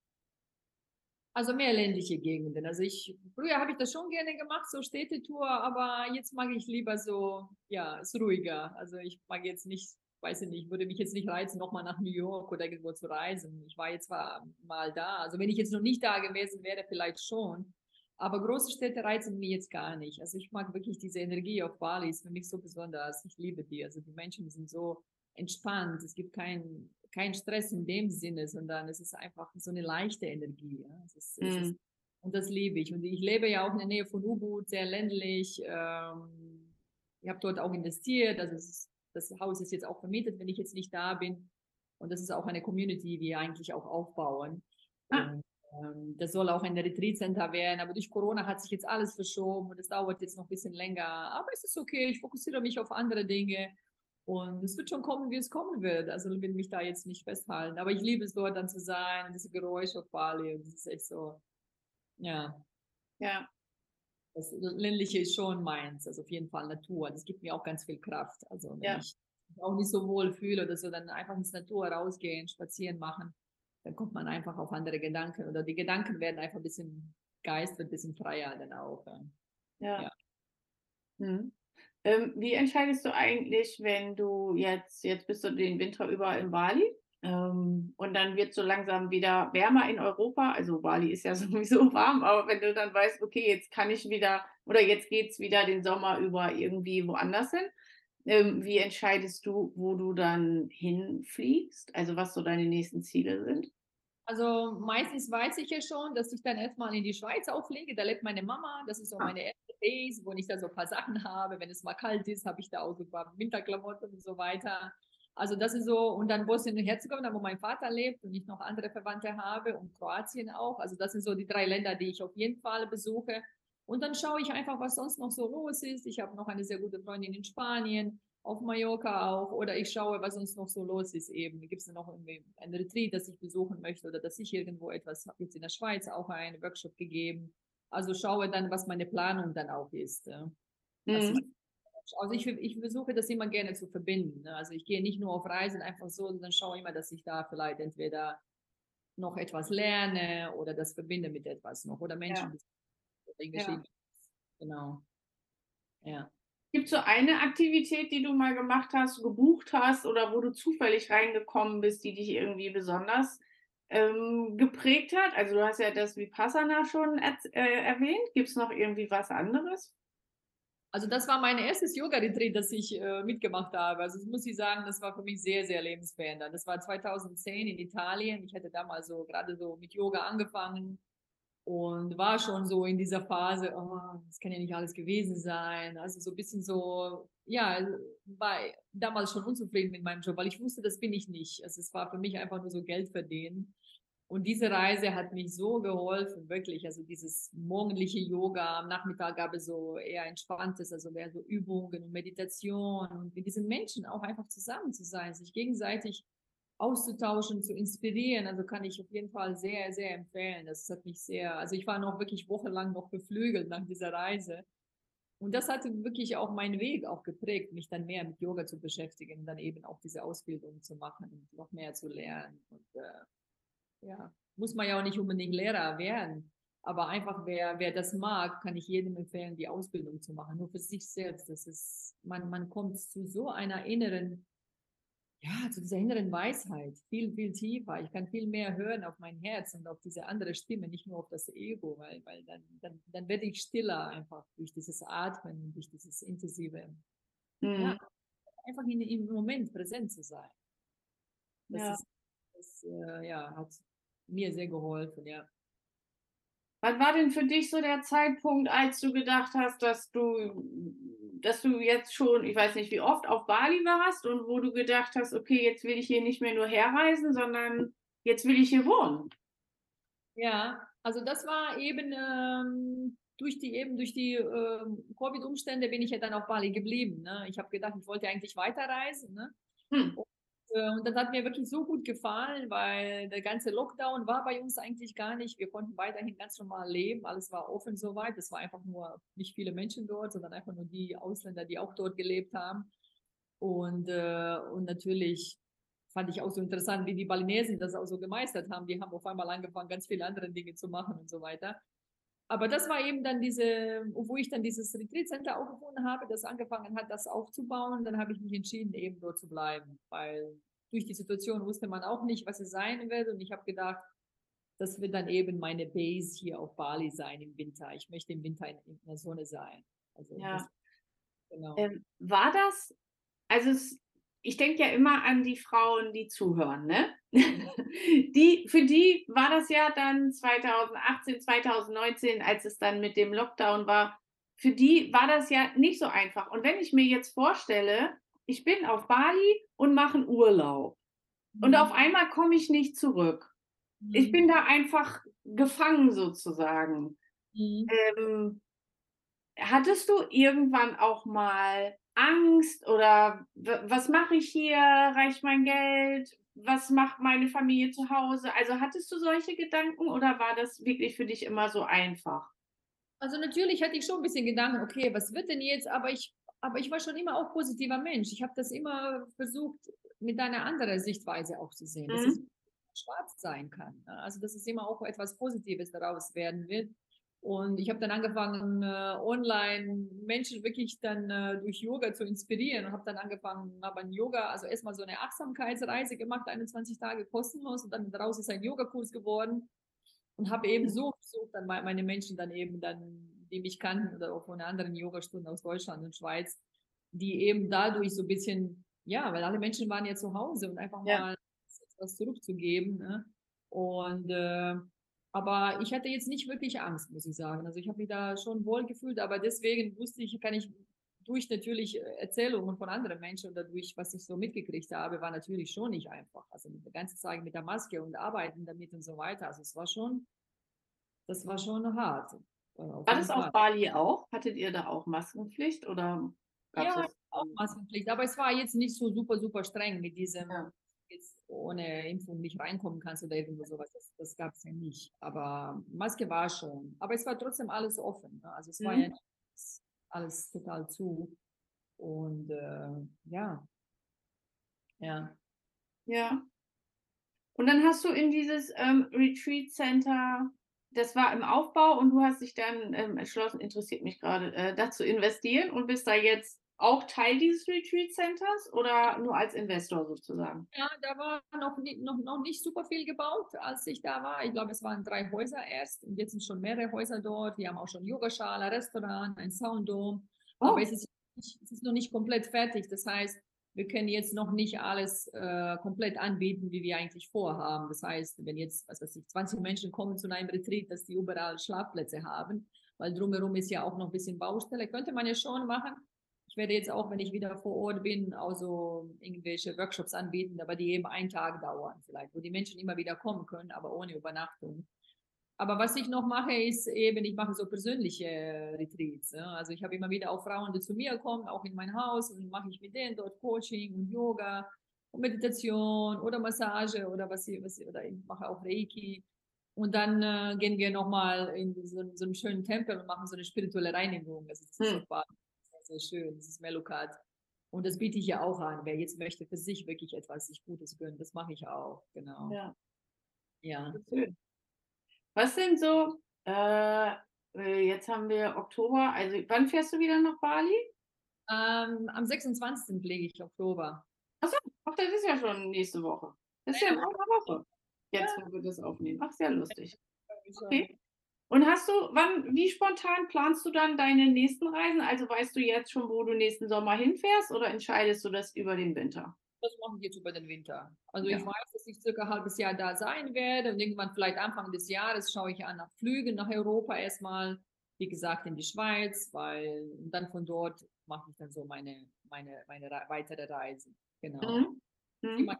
Also mehr ländliche Gegenden. Also ich, früher habe ich das schon gerne gemacht, so Städtetour, aber jetzt mag ich lieber so, ja, ist ruhiger. Also ich mag jetzt nicht, weiß ich nicht, würde mich jetzt nicht reizen, nochmal nach New York oder irgendwo zu reisen. Ich war jetzt zwar mal da, also wenn ich jetzt noch nicht da gewesen wäre, vielleicht schon. Aber große Städte reizen mich jetzt gar nicht. Also ich mag wirklich diese Energie auf Bali, ist für mich so besonders. Ich liebe die. Also die Menschen sind so entspannt. Es gibt kein, kein Stress in dem Sinne, sondern es ist einfach so eine leichte Energie. Ja? Ist, es ist, mhm. und das liebe ich. Und ich lebe ja auch in der Nähe von Ubud, sehr ländlich. Ähm, ich habe dort auch investiert. Also ist, das Haus ist jetzt auch vermietet, wenn ich jetzt nicht da bin. Und das ist auch eine Community, die wir eigentlich auch aufbauen. Ah. Ähm, das soll auch ein Retreat Center werden, aber durch Corona hat sich jetzt alles verschoben und es dauert jetzt noch ein bisschen länger. Aber es ist okay, ich fokussiere mich auf andere Dinge und es wird schon kommen, wie es kommen wird. Also ich will mich da jetzt nicht festhalten. Aber ich liebe es dort dann zu sein und diese Geräusche auf Bali. Und das ist echt so, ja. Ja. Das Ländliche ist schon meins. Also auf jeden Fall Natur. Das gibt mir auch ganz viel Kraft. Also wenn ja. ich mich auch nicht so wohl fühle oder so, dann einfach ins Natur rausgehen, spazieren machen. Dann kommt man einfach auf andere Gedanken. Oder die Gedanken werden einfach ein bisschen, Geist wird ein bisschen freier dann auch. Ja. ja. Hm. Ähm, wie entscheidest du eigentlich, wenn du jetzt, jetzt bist du den Winter über in Bali ähm, und dann wird so langsam wieder wärmer in Europa, also Bali ist ja sowieso warm, aber wenn du dann weißt, okay, jetzt kann ich wieder oder jetzt geht es wieder den Sommer über irgendwie woanders hin, ähm, wie entscheidest du, wo du dann hinfliegst, also was so deine nächsten Ziele sind? Also meistens weiß ich ja schon, dass ich dann erstmal in die Schweiz auflege. Da lebt meine Mama. Das ist so ah. meine erste Base, wo ich da so ein paar Sachen habe. Wenn es mal kalt ist, habe ich da auch so ein paar Winterklamotten und so weiter. Also das ist so, und dann Bosnien und Herzegowina, wo mein Vater lebt und ich noch andere Verwandte habe und Kroatien auch. Also das sind so die drei Länder, die ich auf jeden Fall besuche. Und dann schaue ich einfach, was sonst noch so los ist. Ich habe noch eine sehr gute Freundin in Spanien auf Mallorca auch oder ich schaue, was uns noch so los ist eben. Gibt es noch irgendwie ein Retreat, das ich besuchen möchte oder dass ich irgendwo etwas, habe jetzt in der Schweiz auch einen Workshop gegeben. Also schaue dann, was meine Planung dann auch ist. Mhm. Also ich, ich versuche das immer gerne zu verbinden. Ne? Also ich gehe nicht nur auf Reisen einfach so, sondern schaue immer, dass ich da vielleicht entweder noch etwas lerne oder das verbinde mit etwas noch oder Menschen, ja. ja. Genau. Ja. Gibt es so eine Aktivität, die du mal gemacht hast, gebucht hast oder wo du zufällig reingekommen bist, die dich irgendwie besonders ähm, geprägt hat? Also du hast ja das Vipassana schon äh, erwähnt. Gibt es noch irgendwie was anderes? Also das war mein erstes Yoga-Retreat, das ich äh, mitgemacht habe. Also das muss ich sagen, das war für mich sehr, sehr lebensverändernd. Das war 2010 in Italien. Ich hatte damals so gerade so mit Yoga angefangen und war schon so in dieser Phase, oh, das kann ja nicht alles gewesen sein. Also so ein bisschen so, ja, war damals schon unzufrieden mit meinem Job, weil ich wusste, das bin ich nicht. Also es war für mich einfach nur so Geld verdienen. Und diese Reise hat mich so geholfen, wirklich. Also dieses morgendliche Yoga, am Nachmittag gab es so eher entspanntes, also mehr so Übungen und Meditation und mit diesen Menschen auch einfach zusammen zu sein, sich gegenseitig auszutauschen, zu inspirieren. Also kann ich auf jeden Fall sehr, sehr empfehlen. Das hat mich sehr, also ich war noch wirklich wochenlang noch beflügelt nach dieser Reise. Und das hat wirklich auch meinen Weg auch geprägt, mich dann mehr mit Yoga zu beschäftigen, dann eben auch diese Ausbildung zu machen und noch mehr zu lernen. Und äh, ja, muss man ja auch nicht unbedingt Lehrer werden. Aber einfach, wer, wer das mag, kann ich jedem empfehlen, die Ausbildung zu machen. Nur für sich selbst. Das ist, man, man kommt zu so einer inneren, ja, zu dieser inneren Weisheit. Viel, viel tiefer. Ich kann viel mehr hören auf mein Herz und auf diese andere Stimme, nicht nur auf das Ego, weil, weil dann, dann, dann werde ich stiller einfach durch dieses Atmen, durch dieses intensive, mhm. ja, einfach in, im Moment präsent zu sein. Das ja. ist das äh, ja, hat mir sehr geholfen, ja. Was war denn für dich so der Zeitpunkt, als du gedacht hast, dass du, dass du jetzt schon, ich weiß nicht wie oft, auf Bali warst und wo du gedacht hast, okay, jetzt will ich hier nicht mehr nur herreisen, sondern jetzt will ich hier wohnen? Ja, also das war eben ähm, durch die eben durch die äh, Covid-Umstände bin ich ja dann auf Bali geblieben. Ne? Ich habe gedacht, ich wollte eigentlich weiterreisen. Ne? Hm. Äh, und das hat mir wirklich so gut gefallen, weil der ganze Lockdown war bei uns eigentlich gar nicht. Wir konnten weiterhin ganz normal leben. Alles war offen soweit. Es war einfach nur nicht viele Menschen dort, sondern einfach nur die Ausländer, die auch dort gelebt haben. Und, äh, und natürlich fand ich auch so interessant, wie die Balinesen das auch so gemeistert haben. Die haben auf einmal angefangen, ganz viele andere Dinge zu machen und so weiter. Aber das war eben dann diese, wo ich dann dieses Retreat Center aufgefunden habe, das angefangen hat, das aufzubauen. Dann habe ich mich entschieden, eben dort zu bleiben, weil durch die Situation wusste man auch nicht, was es sein wird. Und ich habe gedacht, das wird dann eben meine Base hier auf Bali sein im Winter. Ich möchte im Winter in, in der Sonne sein. Also ja. Das, genau. Ähm, war das, also es, ich denke ja immer an die Frauen, die zuhören, ne? die, für die war das ja dann 2018, 2019, als es dann mit dem Lockdown war, für die war das ja nicht so einfach. Und wenn ich mir jetzt vorstelle, ich bin auf Bali und mache einen Urlaub mhm. und auf einmal komme ich nicht zurück. Mhm. Ich bin da einfach gefangen sozusagen. Mhm. Ähm, hattest du irgendwann auch mal Angst oder was mache ich hier? Reicht mein Geld? Was macht meine Familie zu Hause? Also hattest du solche Gedanken oder war das wirklich für dich immer so einfach? Also natürlich hatte ich schon ein bisschen Gedanken, okay, was wird denn jetzt? Aber ich, aber ich war schon immer auch positiver Mensch. Ich habe das immer versucht, mit einer anderen Sichtweise auch zu sehen, mhm. dass es schwarz sein kann. Ne? Also dass es immer auch etwas Positives daraus werden wird. Und ich habe dann angefangen, äh, online Menschen wirklich dann äh, durch Yoga zu inspirieren und habe dann angefangen, habe ein Yoga, also erstmal so eine Achtsamkeitsreise gemacht, 21 Tage kostenlos und dann daraus ist ein Yogakurs geworden und habe eben so versucht, dann meine Menschen dann eben dann, die mich kannten oder auch von anderen Yogastunden aus Deutschland und Schweiz, die eben dadurch so ein bisschen, ja, weil alle Menschen waren ja zu Hause und einfach ja. mal etwas zurückzugeben. Ne? Und äh, aber ich hatte jetzt nicht wirklich Angst, muss ich sagen. Also ich habe mich da schon wohl gefühlt, aber deswegen wusste ich, kann ich durch natürlich äh, Erzählungen von anderen Menschen oder durch was ich so mitgekriegt habe, war natürlich schon nicht einfach. Also die ganze Zeit mit der Maske und arbeiten damit und so weiter. Also es war schon, das war schon hart. Äh, war das auf Bali auch? Hattet ihr da auch Maskenpflicht oder ja, auch Maskenpflicht. Aber es war jetzt nicht so super, super streng mit diesem, ja. Ohne Impfung nicht reinkommen kannst oder irgendwo sowas. Das, das gab es ja nicht. Aber Maske war schon. Aber es war trotzdem alles offen. Ne? Also es mhm. war ja alles total zu. Und äh, ja. Ja. Ja. Und dann hast du in dieses ähm, Retreat Center, das war im Aufbau und du hast dich dann ähm, entschlossen, interessiert mich gerade, äh, dazu investieren und bist da jetzt auch Teil dieses Retreat Centers oder nur als Investor sozusagen? Ja, da war noch, nicht, noch, noch nicht super viel gebaut, als ich da war. Ich glaube, es waren drei Häuser erst und jetzt sind schon mehrere Häuser dort. Wir haben auch schon Yogaschale, Restaurant, ein Sounddom. Oh. Aber es ist, es ist noch nicht komplett fertig. Das heißt, wir können jetzt noch nicht alles äh, komplett anbieten, wie wir eigentlich vorhaben. Das heißt, wenn jetzt, was weiß ich, 20 Menschen kommen zu einem Retreat, dass die überall Schlafplätze haben, weil drumherum ist ja auch noch ein bisschen Baustelle, könnte man ja schon machen. Ich werde jetzt auch, wenn ich wieder vor Ort bin, also irgendwelche Workshops anbieten, aber die eben einen Tag dauern vielleicht, wo die Menschen immer wieder kommen können, aber ohne Übernachtung. Aber was ich noch mache, ist eben, ich mache so persönliche Retreats. Also ich habe immer wieder auch Frauen, die zu mir kommen, auch in mein Haus, und mache ich mit denen dort Coaching und Yoga und Meditation oder Massage oder was ich, was ich, oder ich mache auch Reiki. Und dann äh, gehen wir nochmal in so, so, einen schönen Tempel und machen so eine spirituelle Reinigung. Das ist, hm. super, sehr, schön. Das ist Melukat. Und das biete ich ja auch an. Wer jetzt möchte für sich wirklich etwas sich Gutes gönnen, das mache ich auch. Genau. Ja. Ja. Schön. Was sind so, äh, äh, jetzt haben wir Oktober, also wann fährst du wieder nach Bali? Ähm, am 26. lege ich Oktober. Achso, ach, das ist ja schon nächste Woche. Das ist ja, in einer Woche. Jetzt, wo wir das aufnehmen. Ach, sehr lustig. Okay. Und hast du, wann, wie spontan planst du dann deine nächsten Reisen? Also weißt du jetzt schon, wo du nächsten Sommer hinfährst oder entscheidest du das über den Winter? Das machen wir jetzt über den Winter. Also ja. ich weiß, dass ich circa ein halbes Jahr da sein werde und irgendwann vielleicht Anfang des Jahres schaue ich an nach Flügen nach Europa erstmal, wie gesagt in die Schweiz, weil dann von dort mache ich dann so meine, meine, meine weitere Reise. Genau. Mhm. Mhm.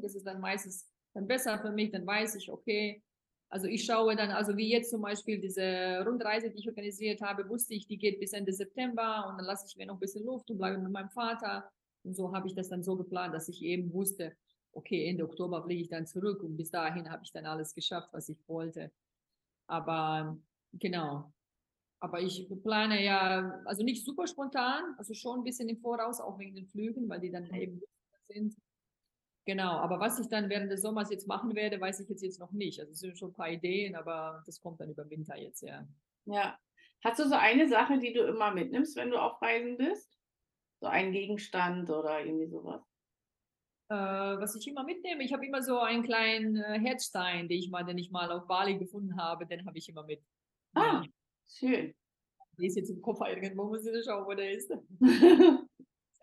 Das ist dann meistens dann besser für mich, dann weiß ich, okay, also ich schaue dann, also wie jetzt zum Beispiel diese Rundreise, die ich organisiert habe, wusste ich, die geht bis Ende September und dann lasse ich mir noch ein bisschen Luft und bleibe mit meinem Vater und so habe ich das dann so geplant, dass ich eben wusste, okay, Ende Oktober fliege ich dann zurück und bis dahin habe ich dann alles geschafft, was ich wollte. Aber genau. Aber ich plane ja, also nicht super spontan, also schon ein bisschen im Voraus, auch wegen den Flügen, weil die dann mhm. eben sind. Genau, aber was ich dann während des Sommers jetzt machen werde, weiß ich jetzt, jetzt noch nicht. Also es sind schon ein paar Ideen, aber das kommt dann über Winter jetzt, ja. Ja. Hast du so eine Sache, die du immer mitnimmst, wenn du auf Reisen bist? So ein Gegenstand oder irgendwie sowas? Äh, was ich immer mitnehme, ich habe immer so einen kleinen äh, Herzstein, den ich mal, den ich mal auf Bali gefunden habe, den habe ich immer mit. Ah, schön. Der ist jetzt im Koffer irgendwo, muss ich schauen, wo der ist.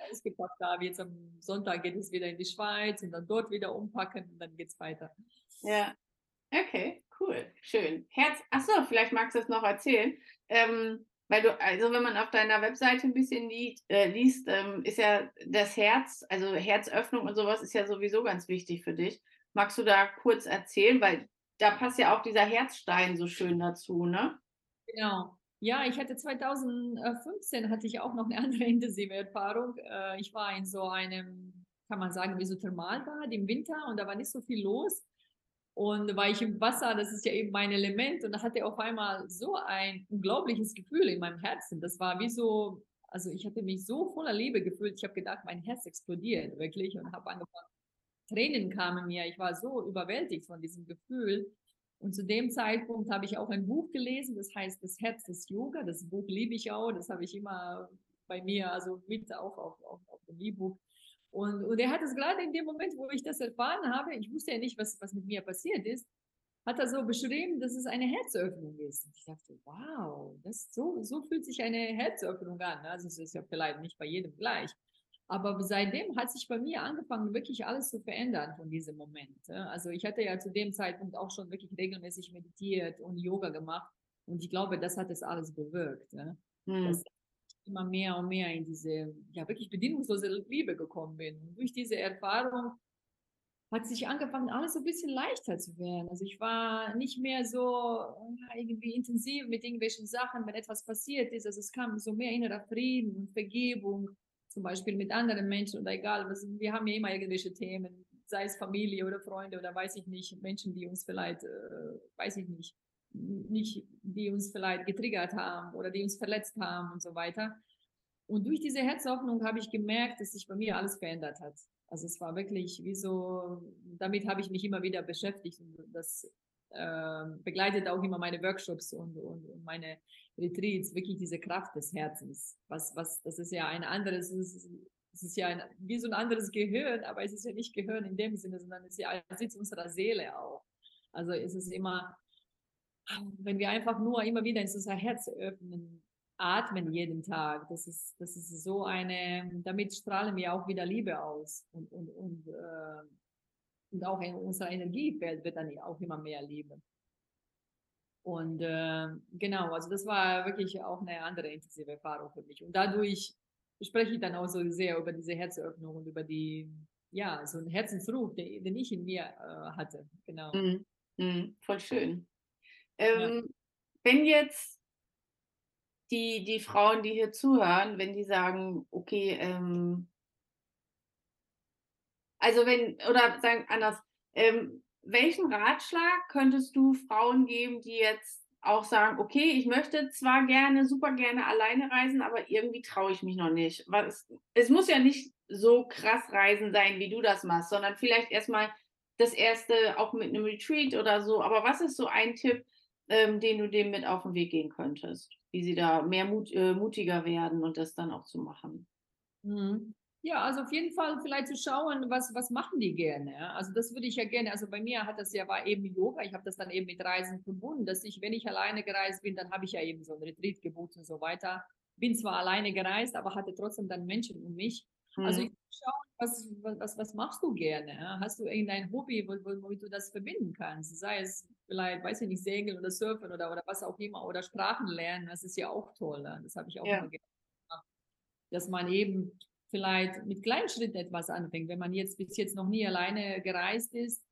alles gepackt habe. Jetzt am Sonntag geht es wieder in die Schweiz und dann dort wieder umpacken und dann geht es weiter. Ja, okay, cool, schön. Herz, achso, vielleicht magst du es noch erzählen. Ähm, weil du, also wenn man auf deiner Webseite ein bisschen liest, äh, liest ähm, ist ja das Herz, also Herzöffnung und sowas ist ja sowieso ganz wichtig für dich. Magst du da kurz erzählen? Weil da passt ja auch dieser Herzstein so schön dazu, ne? Genau. Ja, ich hatte 2015 hatte ich auch noch eine andere intensive Erfahrung. Äh, ich war in so einem, kann man sagen, wie so Thermalbad im Winter und da war nicht so viel los. Und war ich im Wasser, das ist ja eben mein Element. Und da hatte ich auf einmal so ein unglaubliches Gefühl in meinem Herzen. Das war wie so, also ich hatte mich so voller Liebe gefühlt. Ich habe gedacht, mein Herz explodiert wirklich und habe angefangen. Tränen kamen mir. Ich war so überwältigt von diesem Gefühl. Und zu dem Zeitpunkt habe ich auch ein Buch gelesen, das heißt Das Herz des Yoga. Das Buch liebe ich auch. Das habe ich immer bei mir, also mit auch auf, auf, auf dem E-Book. Und, und er hat es gerade in dem Moment, wo ich das erfahren habe, ich wusste ja nicht, was, was mit mir passiert ist, hat er so beschrieben, dass es eine Herzöffnung ist. Und ich dachte, wow, das so, so fühlt sich eine Herzöffnung an. Also es ist ja vielleicht nicht bei jedem gleich. Aber seitdem hat sich bei mir angefangen, wirklich alles zu verändern von diesem Moment. Also ich hatte ja zu dem Zeitpunkt auch schon wirklich regelmäßig meditiert und Yoga gemacht. Und ich glaube, das hat es alles bewirkt. Hm. Dass immer mehr und mehr in diese, ja, wirklich bedingungslose Liebe gekommen bin. Und durch diese Erfahrung hat sich angefangen, alles so ein bisschen leichter zu werden. Also ich war nicht mehr so irgendwie intensiv mit irgendwelchen Sachen, wenn etwas passiert ist. Also es kam so mehr innerer Frieden und Vergebung zum Beispiel mit anderen Menschen oder egal, was, wir haben ja immer irgendwelche Themen, sei es Familie oder Freunde oder weiß ich nicht, Menschen, die uns vielleicht, äh, weiß ich nicht, nicht, die uns vielleicht getriggert haben oder die uns verletzt haben und so weiter. Und durch diese Herzöffnung habe ich gemerkt, dass sich bei mir alles verändert hat. Also es war wirklich wie so, damit habe ich mich immer wieder beschäftigt und das begleitet auch immer meine Workshops und, und, und, meine Retreats, wirklich diese Kraft des Herzens. Was, was, das ist ja ein anderes, es ist, ist ja ein, wie so ein anderes Gehirn, aber es ist ja nicht Gehirn in dem Sinne, sondern es ist ja ein Sitz unserer Seele auch. Also es ist immer, wenn wir einfach nur immer wieder in unser Herz öffnen, atmen jeden Tag. Das ist, das ist so eine, damit strahlen wir auch wieder Liebe aus und, und, und, äh, und auch in unser Energiefeld wird dann auch immer mehr Liebe. Und äh, genau, also das war wirklich auch eine andere intensive Erfahrung für mich. Und dadurch spreche ich dann auch so sehr über diese Herzöffnung und über die, ja, so einen Herzensruf, den, den ich in mir äh, hatte. Genau. Mm, mm, voll schön. Ähm, ja. Wenn jetzt die, die Frauen, die hier zuhören, wenn die sagen, okay, ähm, also wenn, oder sagen anders, ähm, welchen Ratschlag könntest du Frauen geben, die jetzt auch sagen, okay, ich möchte zwar gerne, super gerne alleine reisen, aber irgendwie traue ich mich noch nicht. Was, es muss ja nicht so krass reisen sein, wie du das machst, sondern vielleicht erstmal das erste auch mit einem Retreat oder so. Aber was ist so ein Tipp, ähm, den du dem mit auf den Weg gehen könntest? wie sie da mehr mut, äh, mutiger werden und das dann auch zu machen. Mhm. Ja, also auf jeden Fall vielleicht zu schauen, was, was machen die gerne. Also das würde ich ja gerne, also bei mir hat das ja, war eben Yoga, ich habe das dann eben mit Reisen verbunden, dass ich, wenn ich alleine gereist bin, dann habe ich ja eben so ein Retreat gebucht und so weiter. Bin zwar alleine gereist, aber hatte trotzdem dann Menschen um mich. Mhm. Also ich schauen, was, was, was machst du gerne? Hast du irgendein Hobby, womit wo, wo du das verbinden kannst? Sei es vielleicht, weiß ich nicht, segeln oder surfen oder, oder was auch immer oder Sprachen lernen, das ist ja auch toll. Ne? Das habe ich auch ja. immer gemacht. Dass man eben vielleicht mit kleinen Schritten etwas anfängt, wenn man jetzt bis jetzt noch nie alleine gereist ist,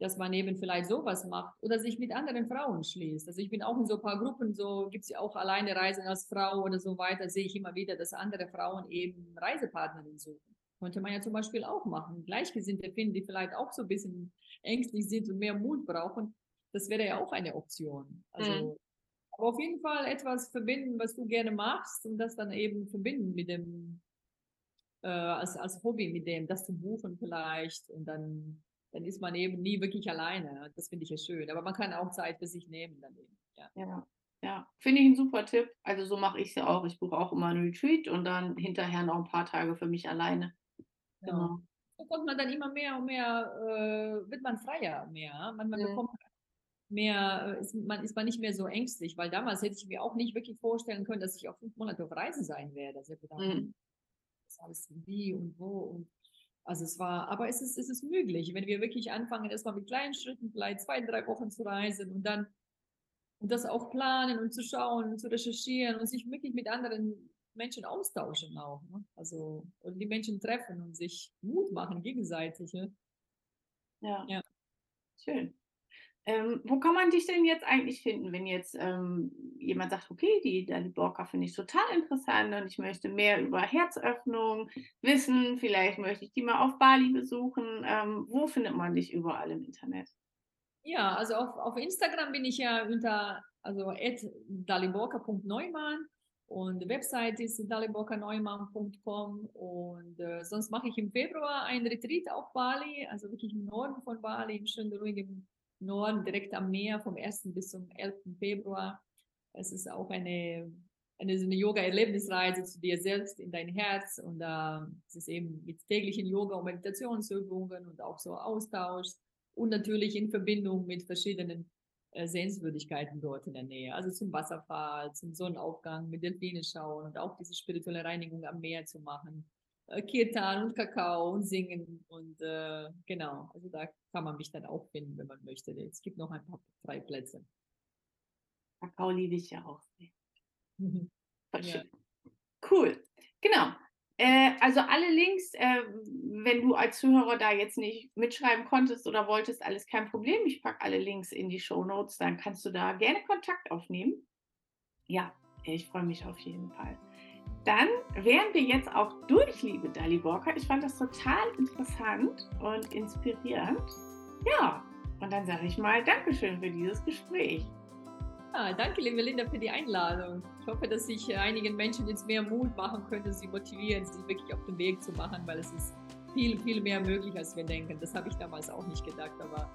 dass man eben vielleicht sowas macht oder sich mit anderen Frauen schließt. Also ich bin auch in so ein paar Gruppen, so gibt es ja auch alleine Reisen als Frau oder so weiter, sehe ich immer wieder, dass andere Frauen eben Reisepartnerinnen suchen. Könnte man ja zum Beispiel auch machen. Gleichgesinnte finden, die vielleicht auch so ein bisschen ängstlich sind und mehr Mut brauchen, das wäre ja auch eine Option. Also, mhm. aber auf jeden Fall etwas verbinden, was du gerne machst und das dann eben verbinden mit dem, äh, als, als Hobby mit dem, das zu buchen vielleicht und dann, dann ist man eben nie wirklich alleine. Das finde ich ja schön. Aber man kann auch Zeit für sich nehmen daneben. Ja. ja. Ja, finde ich ein super Tipp. Also so mache ich es ja auch. Ich buche auch immer ein Retreat und dann hinterher noch ein paar Tage für mich alleine. Genau. So kommt man dann immer mehr und mehr, äh, wird man freier mehr. Man, man mhm. bekommt mehr, äh, ist, man ist man nicht mehr so ängstlich, weil damals hätte ich mir auch nicht wirklich vorstellen können, dass ich auch fünf Monate auf Reise sein werde. Also mhm. Das alles wie und wo und also es war, aber es ist, es ist möglich, wenn wir wirklich anfangen, erstmal mit kleinen Schritten, vielleicht zwei, drei Wochen zu reisen und dann und das auch planen und zu schauen und zu recherchieren und sich wirklich mit anderen Menschen austauschen auch. Ne? Also und die Menschen treffen und sich Mut machen gegenseitig. Ne? Ja. ja. Schön. Ähm, wo kann man dich denn jetzt eigentlich finden, wenn jetzt ähm, jemand sagt, okay, die Dali Borka finde ich total interessant und ich möchte mehr über Herzöffnung wissen, vielleicht möchte ich die mal auf Bali besuchen. Ähm, wo findet man dich überall im Internet? Ja, also auf, auf Instagram bin ich ja unter also daliborka.neumann und die Website ist daliborkaneumann.com und äh, sonst mache ich im Februar ein Retreat auf Bali, also wirklich im Norden von Bali, im schönen ruhigen Norden, direkt am Meer, vom 1. bis zum 11. Februar. Es ist auch eine, eine, eine Yoga-Erlebnisreise zu dir selbst in dein Herz und äh, es ist eben mit täglichen Yoga- und Meditationsübungen und auch so Austausch und natürlich in Verbindung mit verschiedenen äh, Sehenswürdigkeiten dort in der Nähe. Also zum Wasserfall, zum Sonnenaufgang, mit Delfine schauen und auch diese spirituelle Reinigung am Meer zu machen. Äh, Kirtan und Kakao und Singen und äh, genau, also da kann man mich dann auch finden, wenn man möchte. Es gibt noch ein paar drei Plätze. Kakao liebe ich ja auch sehr. ja. Cool. Genau. Äh, also alle Links, äh, wenn du als Zuhörer da jetzt nicht mitschreiben konntest oder wolltest, alles kein Problem. Ich packe alle Links in die Show Notes, dann kannst du da gerne Kontakt aufnehmen. Ja, ich freue mich auf jeden Fall. Dann wären wir jetzt auch durch, liebe Dali Walker. Ich fand das total interessant und inspirierend. Ja, und dann sage ich mal Dankeschön für dieses Gespräch. Ja, danke, liebe Linda, für die Einladung. Ich hoffe, dass ich einigen Menschen jetzt mehr Mut machen könnte, sie motivieren, sich wirklich auf den Weg zu machen, weil es ist viel, viel mehr möglich, als wir denken. Das habe ich damals auch nicht gedacht, aber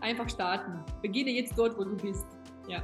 einfach starten. Beginne jetzt dort, wo du bist. Ja.